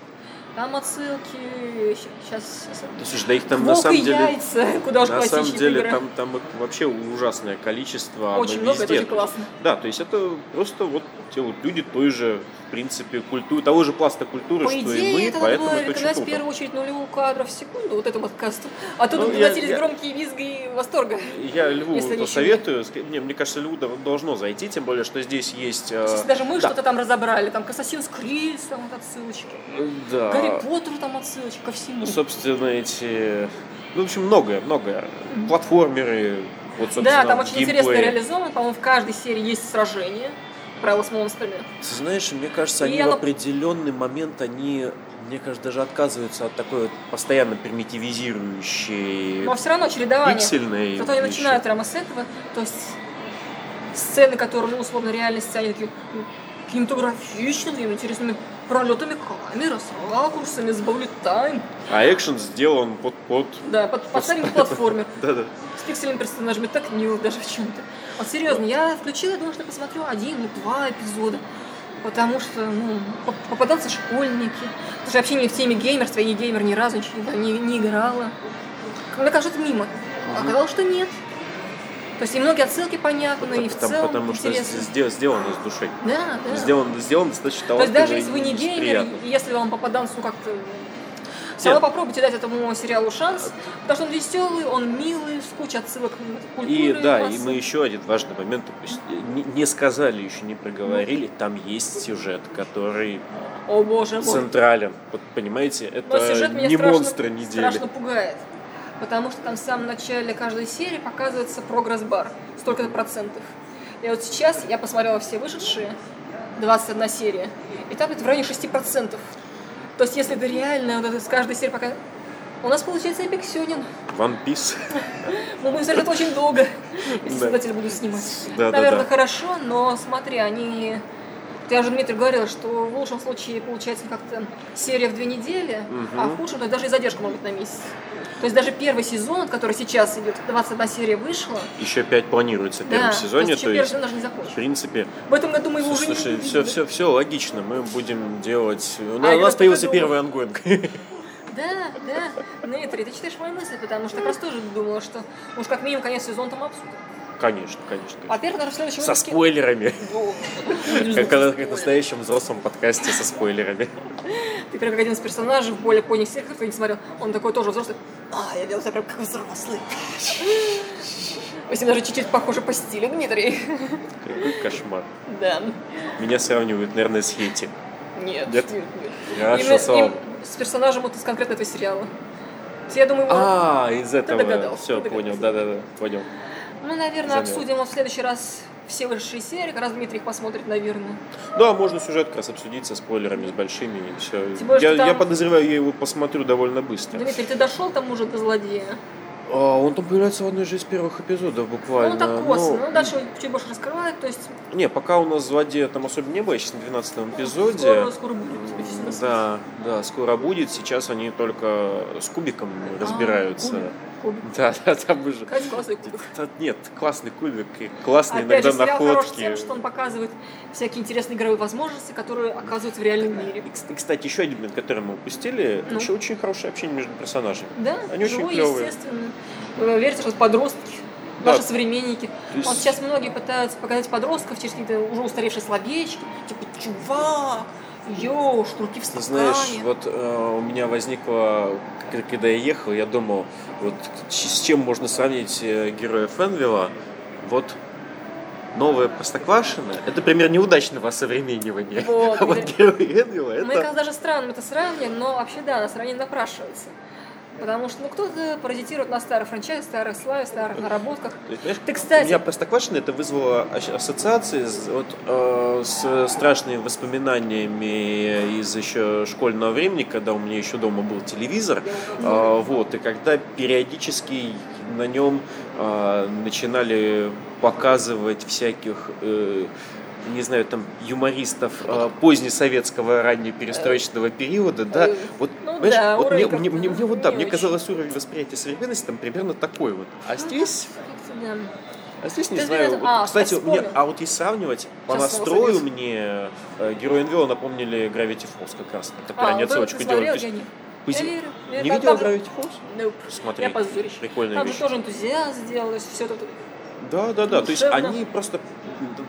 Там отсылки... Сейчас... Слушай, да их там на самом деле... яйца, <laughs> куда уж На самом деле там, там вообще ужасное количество. Очень много, это везде. очень классно. Да, то есть это просто вот те вот люди той же, в принципе, культуры, того же пласта культуры, По что идее, и мы, это надо поэтому было это очень в первую очередь нулевую кадров в секунду вот этому подкасту. А тут Ну, доносились я- громкие визги восторга. Я Льву. Ск- Не, мне кажется, Льву должно зайти, тем более, что здесь есть... э, Если даже мы да, что-то там разобрали, там к Assassin's Creed там вот отсылочки, Да. Гарри Поттеру там отсылочки ко всему. Собственно, эти... Ну, в общем, многое, многое. Платформеры, вот, собственно, Да, там очень интересно геймплей. реализовано. По-моему, в каждой серии есть сражение. Правила с монстрами. Ты знаешь, мне кажется, И они оно- в определенный момент, они, мне кажется, даже отказываются от такой вот постоянно примитивизирующей Но все равно чередование. пиксельной Зато они начинают прямо с этого. То есть сцены, которые, ну, условно, реальности, они такие кинематографичными, интересными пролетами камеры, с ракурсами, с time. А экшен сделан под... под... Да, под, под старенький платформер. <laughs> Да-да. С пиксельными персонажами так мило даже в чем-то. Вот серьезно, я включила, думала, что посмотрю один или два эпизода. Потому что, ну, поп- попадаются школьники. Потому что вообще не в теме геймерства, я не геймер ни разу ничего не, не играла. Мне кажется, мимо. А оказалось, что нет. То есть и многие отсылки понятны, и в целом потому что интересно. сделано, сделано с душой. Да, да. Сделано, сделано достаточно То есть даже если вы не геймер, если вам попаданцу как-то... Все равно попробуйте дать этому сериалу шанс, потому что он веселый, он милый, с кучей отсылок к культуре. И да, и мы еще один важный момент не, не сказали, еще не проговорили, там есть сюжет, который О боже мой. централен. Вот понимаете, это не страшно, монстры недели. страшно пугает. Потому что там в самом начале каждой серии показывается прогресс-бар. Столько-то процентов. И вот сейчас я посмотрела все вышедшие, 21 серия, и там это в районе 6%. То есть если это реально, вот это с каждой серии пока... У нас получается эпик Сёнин. One Piece. <laughs> Мы будем смотреть это очень долго, если Да. создатели будут снимать. Наверное, хорошо, но смотри, они... Я уже Дмитрий говорила, что в лучшем случае получается как-то серия в две недели, а в худшем, то есть даже и задержка может быть на месяц. То есть даже первый сезон, который сейчас идет, 21 серия вышла, Еще пять планируется в первом да, сезоне, то есть то есть, сезон даже в принципе, В этом году мы его уже слушай, не все, все, все логично. Мы будем делать. У А, нас, у нас появился только первый ongoing. <laughs> Да, да. Дмитрий, ты читаешь мои мысли, потому что я просто тоже думала, что уж как минимум конец сезона там обсудим. Конечно, конечно. Во-первых, даже в следующем Со выпуске- спойлерами. Ну, Как, в настоящем взрослом подкасте со спойлерами. Ты прям как один из персонажей в более поздних сериях, кто не смотрел, он такой тоже взрослый. А, я делал себя прям как взрослый. Ним даже чуть-чуть похожи по стилю, Дмитрий. Какой кошмар. Да. Меня сравнивают, наверное, с Хейти. Нет. Нет? нет. Именно- им- с персонажем вот из конкретно этого сериала. Я думаю. А, из этого. догадался, Все, понял, да-да-да, понял. Мы, наверное, заметил. обсудим вот в следующий раз все высшие серии, как раз Дмитрий их посмотрит, наверное. Да, можно сюжет как раз обсудить со спойлерами, с большими и все. Тем более, я, там- я подозреваю, я его посмотрю довольно быстро. Дмитрий, ты дошел там уже до злодея? А, он там появляется в одной же из первых эпизодов Ну, буквально. он так косвенно. Ну, Ну, дальше чуть больше раскрывает, то есть Не, пока у нас злодея там особо не было, я сейчас на 12 эпизоде. скоро, скоро будет. Да, да, скоро будет. Сейчас они только с кубиком разбираются. кубик, кубик. Да, <laughs> да, там уже. Кстати, классный кубик. Да, Нет, классный кубик и классные Опять же, иногда сериал хорош находки. тем, что он показывает всякие интересные игровые возможности, которые оказываются в реальном мире. И, кс- и, кстати, еще один момент, который мы упустили, Ну. еще очень хорошее общение между персонажами. Да, Они очень живой, клевые. естественно. Вы верите, что подростки, Да. наши современники. То есть- Вот сейчас многие пытаются показать подростков через какие-то уже устаревшие словечки, типа чувак, йоу, шнурки в стакане. знаешь, вот э, у меня возникло, когда я ехал, я думал, вот с чем можно сравнить э, героя Фенвилла, вот новое Простоквашино, это пример неудачного осовременивания. Вот, а вот герой Фенвилла, Мне это... кажется, даже странным это сравнивание, но вообще да, на сравнение напрашивается. Потому что ну, кто-то паразитирует на старых франчайзах, старых славе, старых наработках. Знаешь, Ты, кстати- У меня Простоквашино это вызвало ас- ассоциации с, вот, э, с страшными воспоминаниями из еще школьного времени, когда у меня еще дома был телевизор. Э, вот, и когда периодически на нем э, начинали показывать всяких э, не знаю, там, юмористов э, позднесоветского раннеперестроечного периода, да, Э, вот, ну да, вот мне, мне, мне, мне вот да, не мне казалось уровень восприятия современности там примерно такой вот. А здесь Да. а здесь не Ты знаю. вот, а, кстати, мне, а вот если сравнивать по Сейчас настрою мне э, герои НВО напомнили Gravity Falls как раз. Которые А, они отсылочку есть я не. пози- Я верю. Не там- видел там же- Gravity Falls? Nope. Смотри, Я прикольная Там же вещь. тоже энтузиаст делалось, все это. Да, да, да. То есть они просто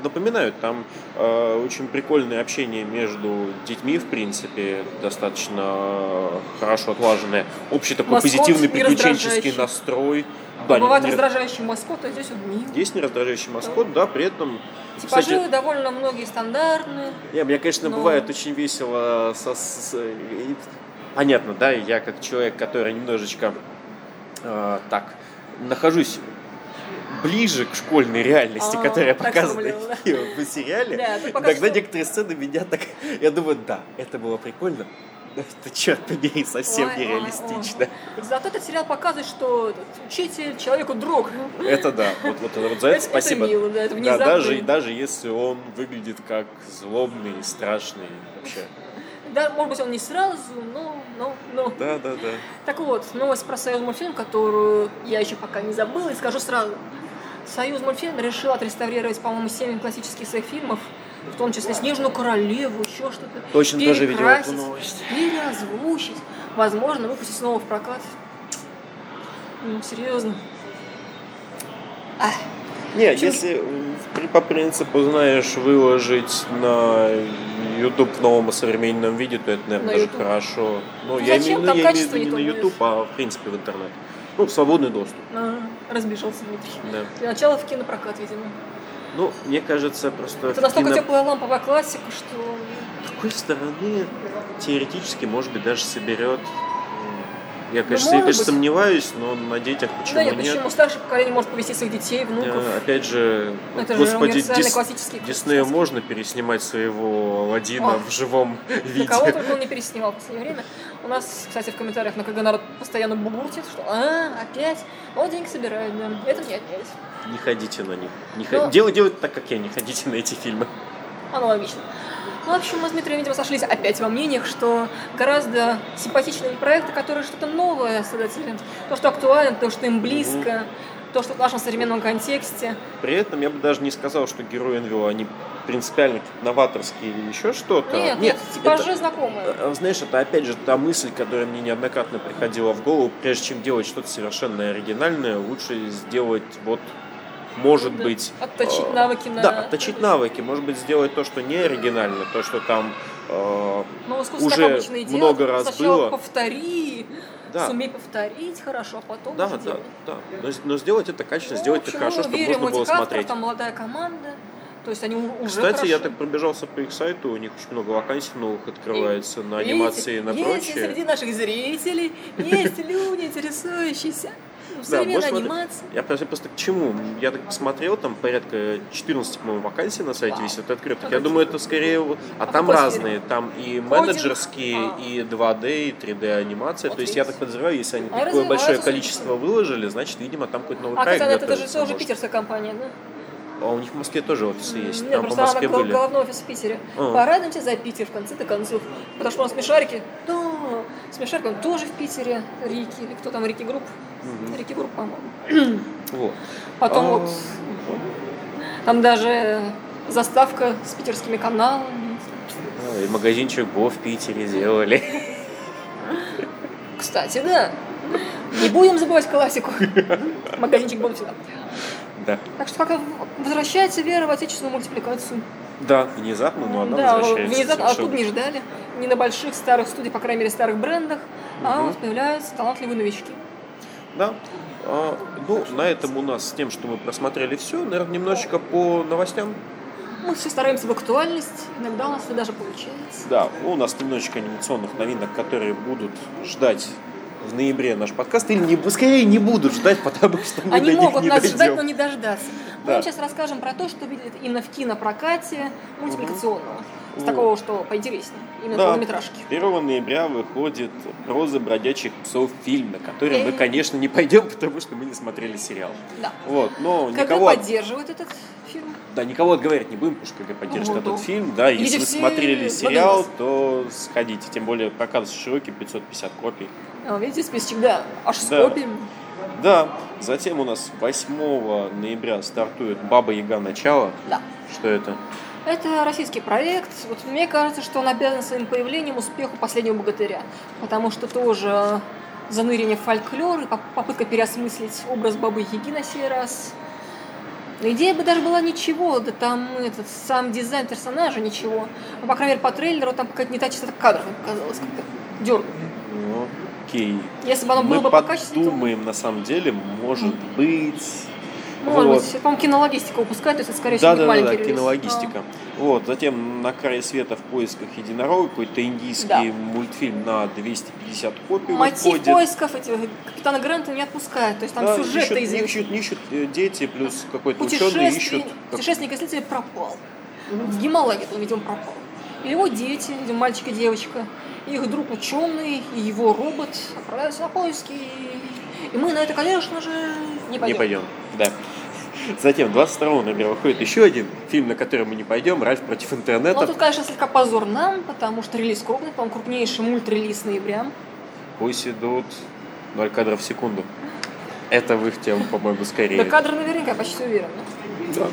напоминают, там э, очень прикольное общение между детьми, в принципе, достаточно хорошо отлаженное. Общий такой Маскот позитивный приключенческий настрой. Да, Бывает не- раздражающий маскот, а здесь вот милый. есть нераздражающий маскот, да, при этом... Типажи кстати, довольно многие стандартные. Не, мне, конечно, Но- бывает очень весело. Со, с- и- понятно, да, я как человек, который немножечко э, так нахожусь ближе к школьной реальности, А, которая показана <laughs> в сериале. Да, Иногда что- некоторые сцены меня так... Я думаю, да, это было прикольно. но Это, черт побери, совсем Ой, ой, нереалистично. ой. Зато этот сериал показывает, что учитель человеку друг. Это да, вот, вот, вот за это, Это- это спасибо. мило, да, это да, внезапно. даже, даже если он выглядит как злобный, страшный вообще. Да, может быть, он не сразу, но, но, но. Да, да, да. Так вот, новость про Союз мультфильм, которую я еще пока не забыла, и скажу сразу. Союз мультфильм решил отреставрировать, по-моему, 7 классических своих фильмов, в том числе Снежную королеву, еще что-то. Точно тоже видел эту новость. Переозвучить. Возможно, выпустить снова в прокат. Ну, серьезно. Ах, Не, Чё- если по принципу, знаешь, выложить на YouTube в новом и современном виде, то это, наверное, На даже YouTube. хорошо. Ну, Ну, я зачем? имею, ну, я имею в виду не на. YouTube, а в принципе в интернет. Ну, свободный доступ. а, разбежался Дмитрий. Да. Для начала в кинопрокат, видимо. Ну, мне кажется, просто Это настолько кино- теплая ламповая классика, что С другой стороны, теоретически, может быть, даже соберет. Я, конечно, Ну, конечно быть. сомневаюсь, но на детях почему да нет, нет? почему старшее поколение может повести своих детей, внуков. Э, Опять же, Это же господи, универсальный Дис- классический Диснею можно переснимать своего Аладдина О. в живом виде. кого только он не переснимал в последнее время. У нас, кстати, в комментариях на КГ народ постоянно бугуртит, что а, опять, вот деньги собирают, да. Это не отнять. Не ходите на них. Не Но- Делай- Делайте так, как я, не ходите на эти фильмы. Аналогично. Ну, в общем, мы с Дмитрием, видимо, сошлись опять во мнениях, что гораздо симпатичнее проекты, которые что-то новое создатели. То, что актуально, то, что им близко, то, что в нашем современном контексте. При этом я бы даже не сказал, что герои НВО, они принципиально новаторские или еще что-то. Нет, нет, типажи это- знакомые. э, Знаешь, это опять же та мысль, которая мне неоднократно приходила в голову. Прежде чем делать что-то совершенно оригинальное, лучше сделать вот может Да. быть... Отточить э, навыки на... Да, отточить навыки. Может быть, сделать то, что не оригинально, то, что там э, Но искусство уже и много раз Сначала было. повтори, Да. сумей повторить хорошо, а потом Да, да, делай. да. Но, но сделать это качественно, Ну, сделать это хорошо, чтобы верим можно было смотреть. Там молодая команда, то есть они уже Кстати, хорошо. я так пробежался по их сайту, у них очень много вакансий новых открывается на Видите, анимации и на есть прочее. среди наших зрителей есть люди, интересующиеся. Ну, современная смотри- анимация. Я просто, к чему? Я так посмотрел, там порядка 14, по-моему, вакансий на сайте Вау. висит открытых. Ну, Я думаю, это скорее... А, А там разные. Там и менеджерские, А. и 2D, и 3D анимация. Вот То есть я так подозреваю, если они А такое большое количество выложили, значит, видимо, там какой-то новый А, проект кстати, это, это же тоже питерская компания, да? А у них в Москве тоже офисы есть. Нет, Там по просто она Москве гол- были. головной офис в Питере. А. Порадуемся за Питер в конце-то концов. Потому что у нас смешарики. Да, смешарики, он тоже в Питере. Рики, или кто там, Riki Group? Мгм. Riki Group, по-моему. <clears throat> Вот. Потом А, вот, там даже заставка с питерскими каналами. И магазинчик Бо в Питере сделали. Кстати, да. Не будем забывать классику. <laughs> Магазинчик был всегда. Да. Так что как возвращается вера в отечественную мультипликацию. Да, внезапно, но она да, возвращается. внезапно, совершенно. откуда не ждали. Не на больших старых студиях, по крайней мере, старых брендах, а Мгм. вот появляются талантливые новички. Да. А, ну, на этом у нас с тем, что мы просмотрели все, наверное, немножечко по новостям. Мы все стараемся в актуальность, иногда у нас это даже получается. Да, у нас немножечко анимационных новинок, которые будут ждать в ноябре наш подкаст, или не, скорее не будут ждать, потому что мы Они до них могут не нас дойдем. ждать, но не дождаться. Мы Да. вам сейчас расскажем про то, что видели именно в кинопрокате мультипликационного. С Вот. такого, что поинтереснее. Именно Да. полнометражки. 1 ноября выходит «Проза бродячих псов» фильм, на который мы, Э. конечно, не пойдем, <laughs> потому что мы не смотрели сериал. Да. Вот, но КГ никого, поддерживает этот. Да, никого отговаривать не будем, потому что КГ поддержит Ну, этот фильм. Да, если вы смотрели сериал, то сходите. Тем более прокат широкий, 550 копий. А, видите, списочек, да, аж с Да. копиями. Да, затем у нас 8 ноября стартует «Баба Яга. Начало». Да. Что это? Это российский проект. Вот мне кажется, что он обязан своим появлением успеху последнего богатыря. Потому что тоже занырение в фольклор и поп- попытка переосмыслить образ бабы Яги на сей раз. Но идея бы даже была ничего, да там этот сам дизайн персонажа ничего. Ну, по крайней мере, по трейлеру там какая-то не та частота кадров мне показалось, как-то дерганно. Ну, окей. Если бы оно было Мы бы покачественнее, то... подумаем, на самом деле, может быть... Может Вот. быть, это, по-моему, кинологистика упускает, то есть это, скорее всего, Да, да, да, маленький да, релиз. кинологистика. Вот, затем на крае света в поисках единорога какой-то индийский Да. мультфильм на 250 копий А, Мотив выходит. поисков этих капитана Гранта не отпускает. То есть там Да, сюжет-то ищут, известен. ищут, ищут э, дети, плюс какой-то ученый ищут. Путешествие, как- путешественник исследователь пропал. В Гималае он, видимо, пропал. И его дети, видимо, мальчик и девочка, и их друг ученый, и его робот отправляются на поиски. И мы на это, конечно же, не пойдем. Не пойдем, да. Затем 22 ноября выходит еще один фильм, на который мы не пойдем, Ральф против интернета. Но тут, конечно, слегка позор нам, потому что релиз крупный, по-моему, крупнейший мультрелиз ноября. Пусть идут 0 кадров в секунду. Это в их тему, по-моему, скорее. Да кадры наверняка, почти уверена. Да.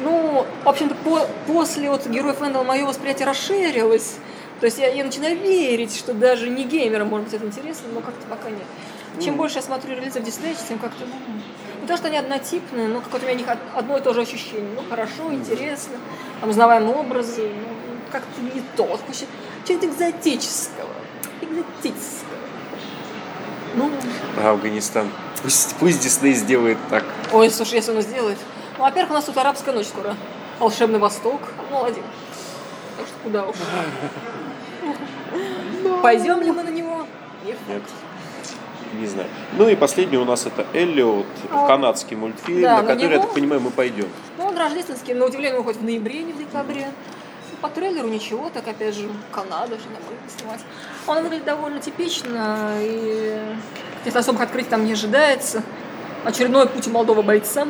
Ну, в общем-то, по- после вот Героев Эндела мое восприятие расширилось. То есть я, я начинаю верить, что даже не геймерам может быть это интересно, но как-то пока нет. Чем Ну. больше я смотрю релизов Диснея, тем как-то, ну, не то, что они однотипные, но какое-то у меня них од- одно и то же ощущение. Ну, хорошо, интересно, там узнаваемые образы, ну, как-то не то. Чего-то экзотического. Экзотического. Ну, Про Афганистан. Пусть, пусть Дисней сделает так. ой, слушай, если он сделает. Ну, во-первых, у нас тут арабская ночь скоро. Волшебный Восток. Один. Так что куда уж. <laughs> Пойдем ли мы на него? Нет. Нет. Не знаю. Ну и последний у нас это Эллиот, А. канадский мультфильм, Да, на который, я него- так понимаю, мы пойдем. Ну, он рождественский, на удивление, выходит в ноябре, не в декабре. По трейлеру ничего, так опять же, Канада же нормально снимать. Он выглядит довольно типично, и каких-то особых открытий там не ожидается. Очередной путь молодого бойца.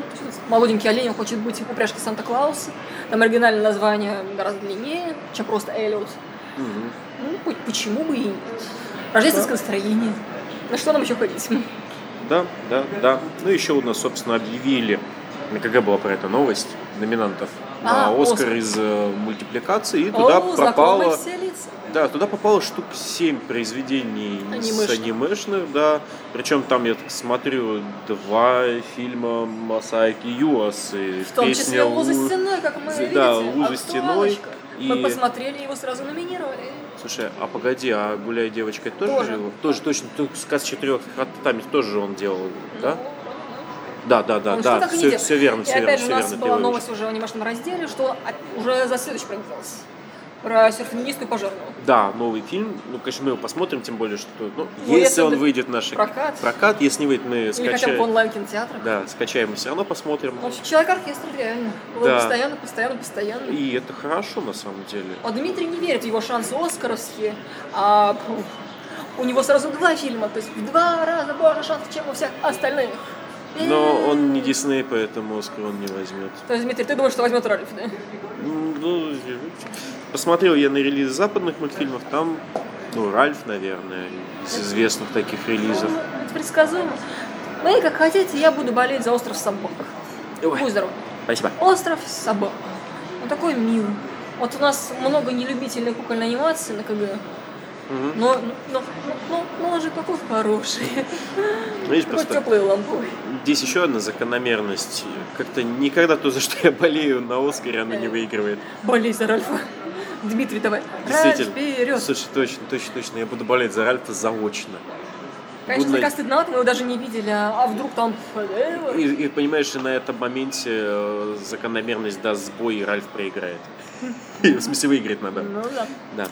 Молоденький олень, хочет быть в упряжке Санта-Клауса. Там оригинальное название гораздо длиннее, чем просто Эллиот. Мгм. Ну, по- почему бы и нет. Рождественское настроение. На что нам еще ходить? Да, да, да. Ну еще у нас, собственно, объявили, КГ была про это новость, номинантов на А, Оскар Оскар. из э, мультипликации, и туда О, лица. Да, туда попало штук 7 произведений с Анимешных. анимешных, да. Причем там, я так смотрю, два фильма Масайки Юасы. В том числе «Луза «Лу- стеной», как мы Да, видите. «Луза стеной» актуалочка. Мы и- посмотрели, его сразу номинировали. Слушай, а погоди, а «Гуляй, девочка» тоже, Тоже. его? Тоже, точно, сказ четырех там тоже он делал, да? Да, да, да, Он да, и не все, все верно, И все верно, опять же, все у нас верно, была новость уже в анимешном разделе, что уже за следующий проект делался. Про серфингистку и пожарного. Да, новый фильм. Ну, конечно, мы его посмотрим, тем более, что ну, Ну, если если он выйдет в наш прокат. прокат, если не выйдет, мы Или хотя бы в скачаем. онлайн-кинотеатрах. Да, скачаем и все равно посмотрим. Общем, человек-оркестр реально. Да. Постоянно, постоянно, постоянно. И это хорошо на самом деле. А Дмитрий не верит в его шансы оскаровские, а у него сразу два фильма, то есть в два раза больше шансов, чем у всех остальных. Но он не Дисней, поэтому Оскар он не возьмет. То есть, Дмитрий, ты думаешь, что возьмет Ральф, да? Ну, посмотрел я на релиз западных мультфильмов, там, ну, Ральф, наверное, из известных таких релизов. Ну, предсказуемо. Вы как хотите, я буду болеть за остров собак. Ой. Будь здоров. Спасибо. Остров собак. Он такой милый. Вот у нас много нелюбительной кукольной анимации на КГ. Мгм. Но, но, но, но, он же какой хороший. Видишь, Такой просто теплый лампой. здесь еще одна закономерность. Как-то никогда то, за что я болею на Оскаре, оно не выигрывает. Болей за Ральфа. Дмитрий, давай. Действительно. Ральф, вперед. Слушай, точно, точно, точно. Я буду болеть за Ральфа заочно. Конечно, слегка стыдновато, мы его даже не видели, а а вдруг там... И, и понимаешь, и на этом моменте э, закономерность даст сбой, и Ральф проиграет. <laughs> В смысле, выиграет надо. Ну да. Да.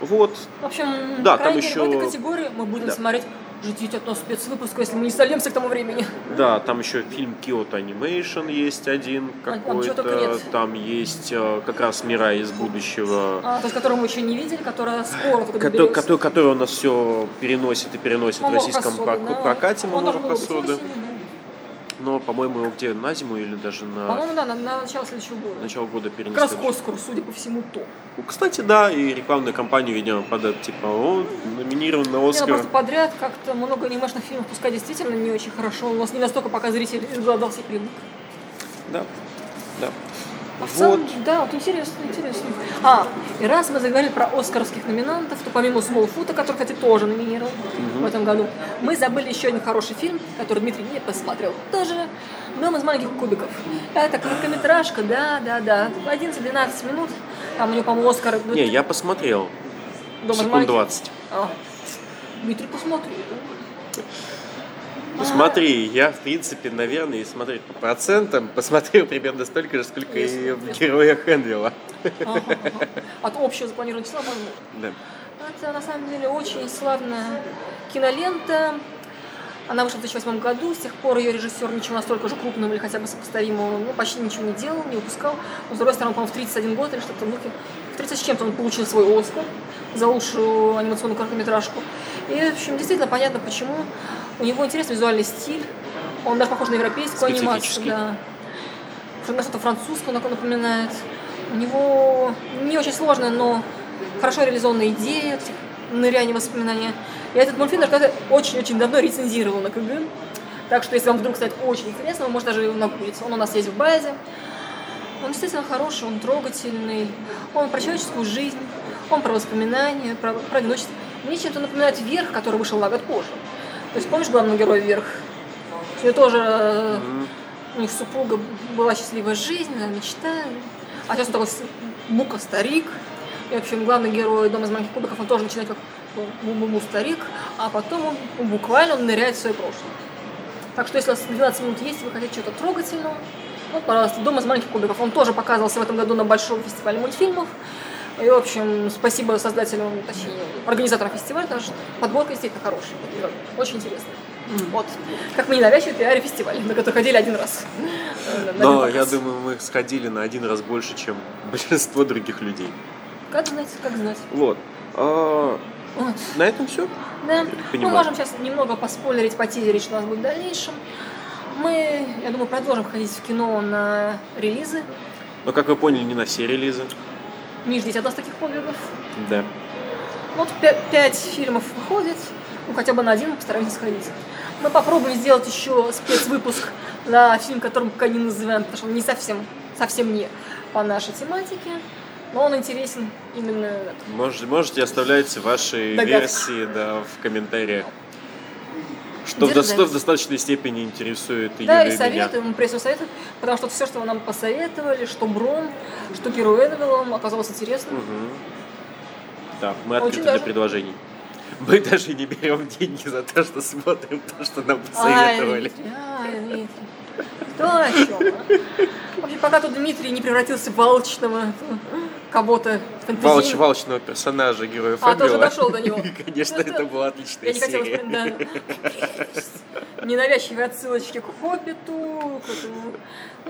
Вот. В общем, Да, там мере, в еще- этой категории мы будем Да. смотреть Ждите от нас спецвыпуска, если мы не сольемся к тому времени. Да, там еще фильм Kyoto Animation есть один А, только какой-то. Там есть э, как раз Мира из будущего. А, то есть, которую мы еще не видели, которая скоро только Который, который, который у нас все переносит и переносит в Мамор российском пак- да. прокате Мамора должен был быть Хасода. осенью, да. Но, по-моему, его где на зиму или даже на По-моему, да, на, на начало следующего года. начало года Как раз перенесли. Оскару, судя по всему, то. Ну, Кстати, да, и рекламную кампанию, видимо, подать, типа, о, номинирован на Не, ну Оскар. просто подряд как-то много анимешных фильмов, пускай действительно не очень хорошо, у нас не настолько пока зритель изголодался и привык. Да, да. А в Вот. целом, да, вот интересно, интересно. А, и раз мы заговорили про оскаровских номинантов, то помимо Смолфута, который, кстати, тоже номинирован в этом году, мы забыли еще один хороший фильм, который Дмитрий не посмотрел. Тоже «Дом из маленьких кубиков». Это короткометражка, да, да, да, 11-12 минут. Там у него, по-моему, Оскар... ну, Не, я посмотрел. «Дом Секунд маленьких». 20. А, Дмитрий, посмотри. Ну, смотри, я, в принципе, наверное, если смотреть по процентам, <laughs> посмотрел примерно столько же, сколько и в героях Энвилла. Ага, ага. От общего запланированного числа возможно. Да. Это на самом деле очень славная кинолента. Она вышла в 2008 году, с тех пор ее режиссер ничего настолько же крупного или хотя бы сопоставимого, ну, почти ничего не делал, не выпускал. Но, с другой стороны, по-моему, в 31 год или что-то в. В 30 с чем-то он получил свой Оскар за лучшую анимационную короткометражку. И, в общем, действительно понятно, почему. У него интересный визуальный стиль. Он даже похож на европейскую анимацию. Да. На что-то французское он напоминает. У него не очень сложная, но хорошо реализованная идея, этих ныряния воспоминания. И этот мультфильм даже когда-то очень-очень давно рецензировал на КГ. Так что, если вам вдруг станет очень интересно, вы можете даже его нагуглить. Он у нас есть в базе. Он действительно хороший, он трогательный, он про человеческую жизнь, он про воспоминания, про, про одиночество. Мне чем-то напоминает «Вверх», который вышел на год позже. То есть помнишь главного героя «Вверх»? У него тоже э, у них супруга была счастливая жизнь, она мечта. А сейчас он такой мука старик. И, в общем, главный герой «Дома из маленьких кубиков», он тоже начинает как бу-бу-бу старик, а потом он ну, буквально он ныряет в свое прошлое. Так что если у вас 12 минут есть, вы хотите чего-то трогательного, вот, пожалуйста, «Дом из маленьких кубиков». Он тоже показывался в этом году на Большом фестивале мультфильмов. И, в общем, спасибо создателям, точнее, организаторам фестиваля, потому что подборка действительно хорошая. Очень интересно. Вот. Как мы ненавязчиво пиаре фестиваль, на который ходили один раз. Но я думаю, мы сходили на один раз больше, чем <laughs> большинство других людей. Как знать, как знать. Вот. А, Вот. на этом все. Да. Мы можем сейчас немного поспойлерить, потизерить, что у нас будет в дальнейшем. Мы, я думаю, продолжим ходить в кино на релизы. Но, как вы поняли, не на все релизы. Не ждите от нас таких подвигов. Да. Вот пя- пять фильмов выходит, ну хотя бы на один мы постараемся сходить. Мы попробуем сделать еще спецвыпуск на фильм, который мы пока не называем, потому что он не совсем, совсем не по нашей тематике, но он интересен именно Можете, можете оставлять ваши Догадки. версии да, в комментариях. Что в, до- что в достаточной степени интересует и Да, и меня. советуем, мы пресс советуем, потому что все, что нам посоветовали, что Бром, что Энвилл, оказалось интересным. Мгм. Да, мы Очень открыты для даже. предложений. Мы даже не берем деньги за то, что смотрим то, что нам Ай, посоветовали. Дмитрий, ай, Дмитрий. Кто о чем? а? В общем, пока тут Дмитрий не превратился в алчного кого-то фэнтезийного. Валочного персонажа героя А, тоже дошел до него. <laughs> Конечно, Это- это была отличная Я не хотела серия. да. <laughs> Ненавязчивые отсылочки к Хоббиту,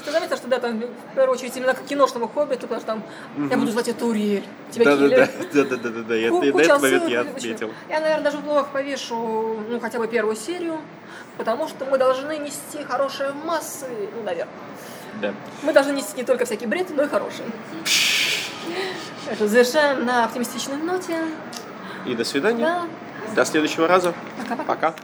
ты заметил, что да, там, в первую очередь, именно к киношному Хоббиту, потому что там, я буду звать это Уриэль, тебя Да-да-да, киллер. да-да-да, я Ку- на куча этот момент я отметил. Я, наверное, даже в блогах повешу, ну, хотя бы первую серию, потому что мы должны нести хорошие массы, ну, наверное. Да. Мы должны нести не только всякий бред, но и хороший. Что завершаем на оптимистичной ноте. И до свидания. Да, До следующего раза. пока-пока. Пока.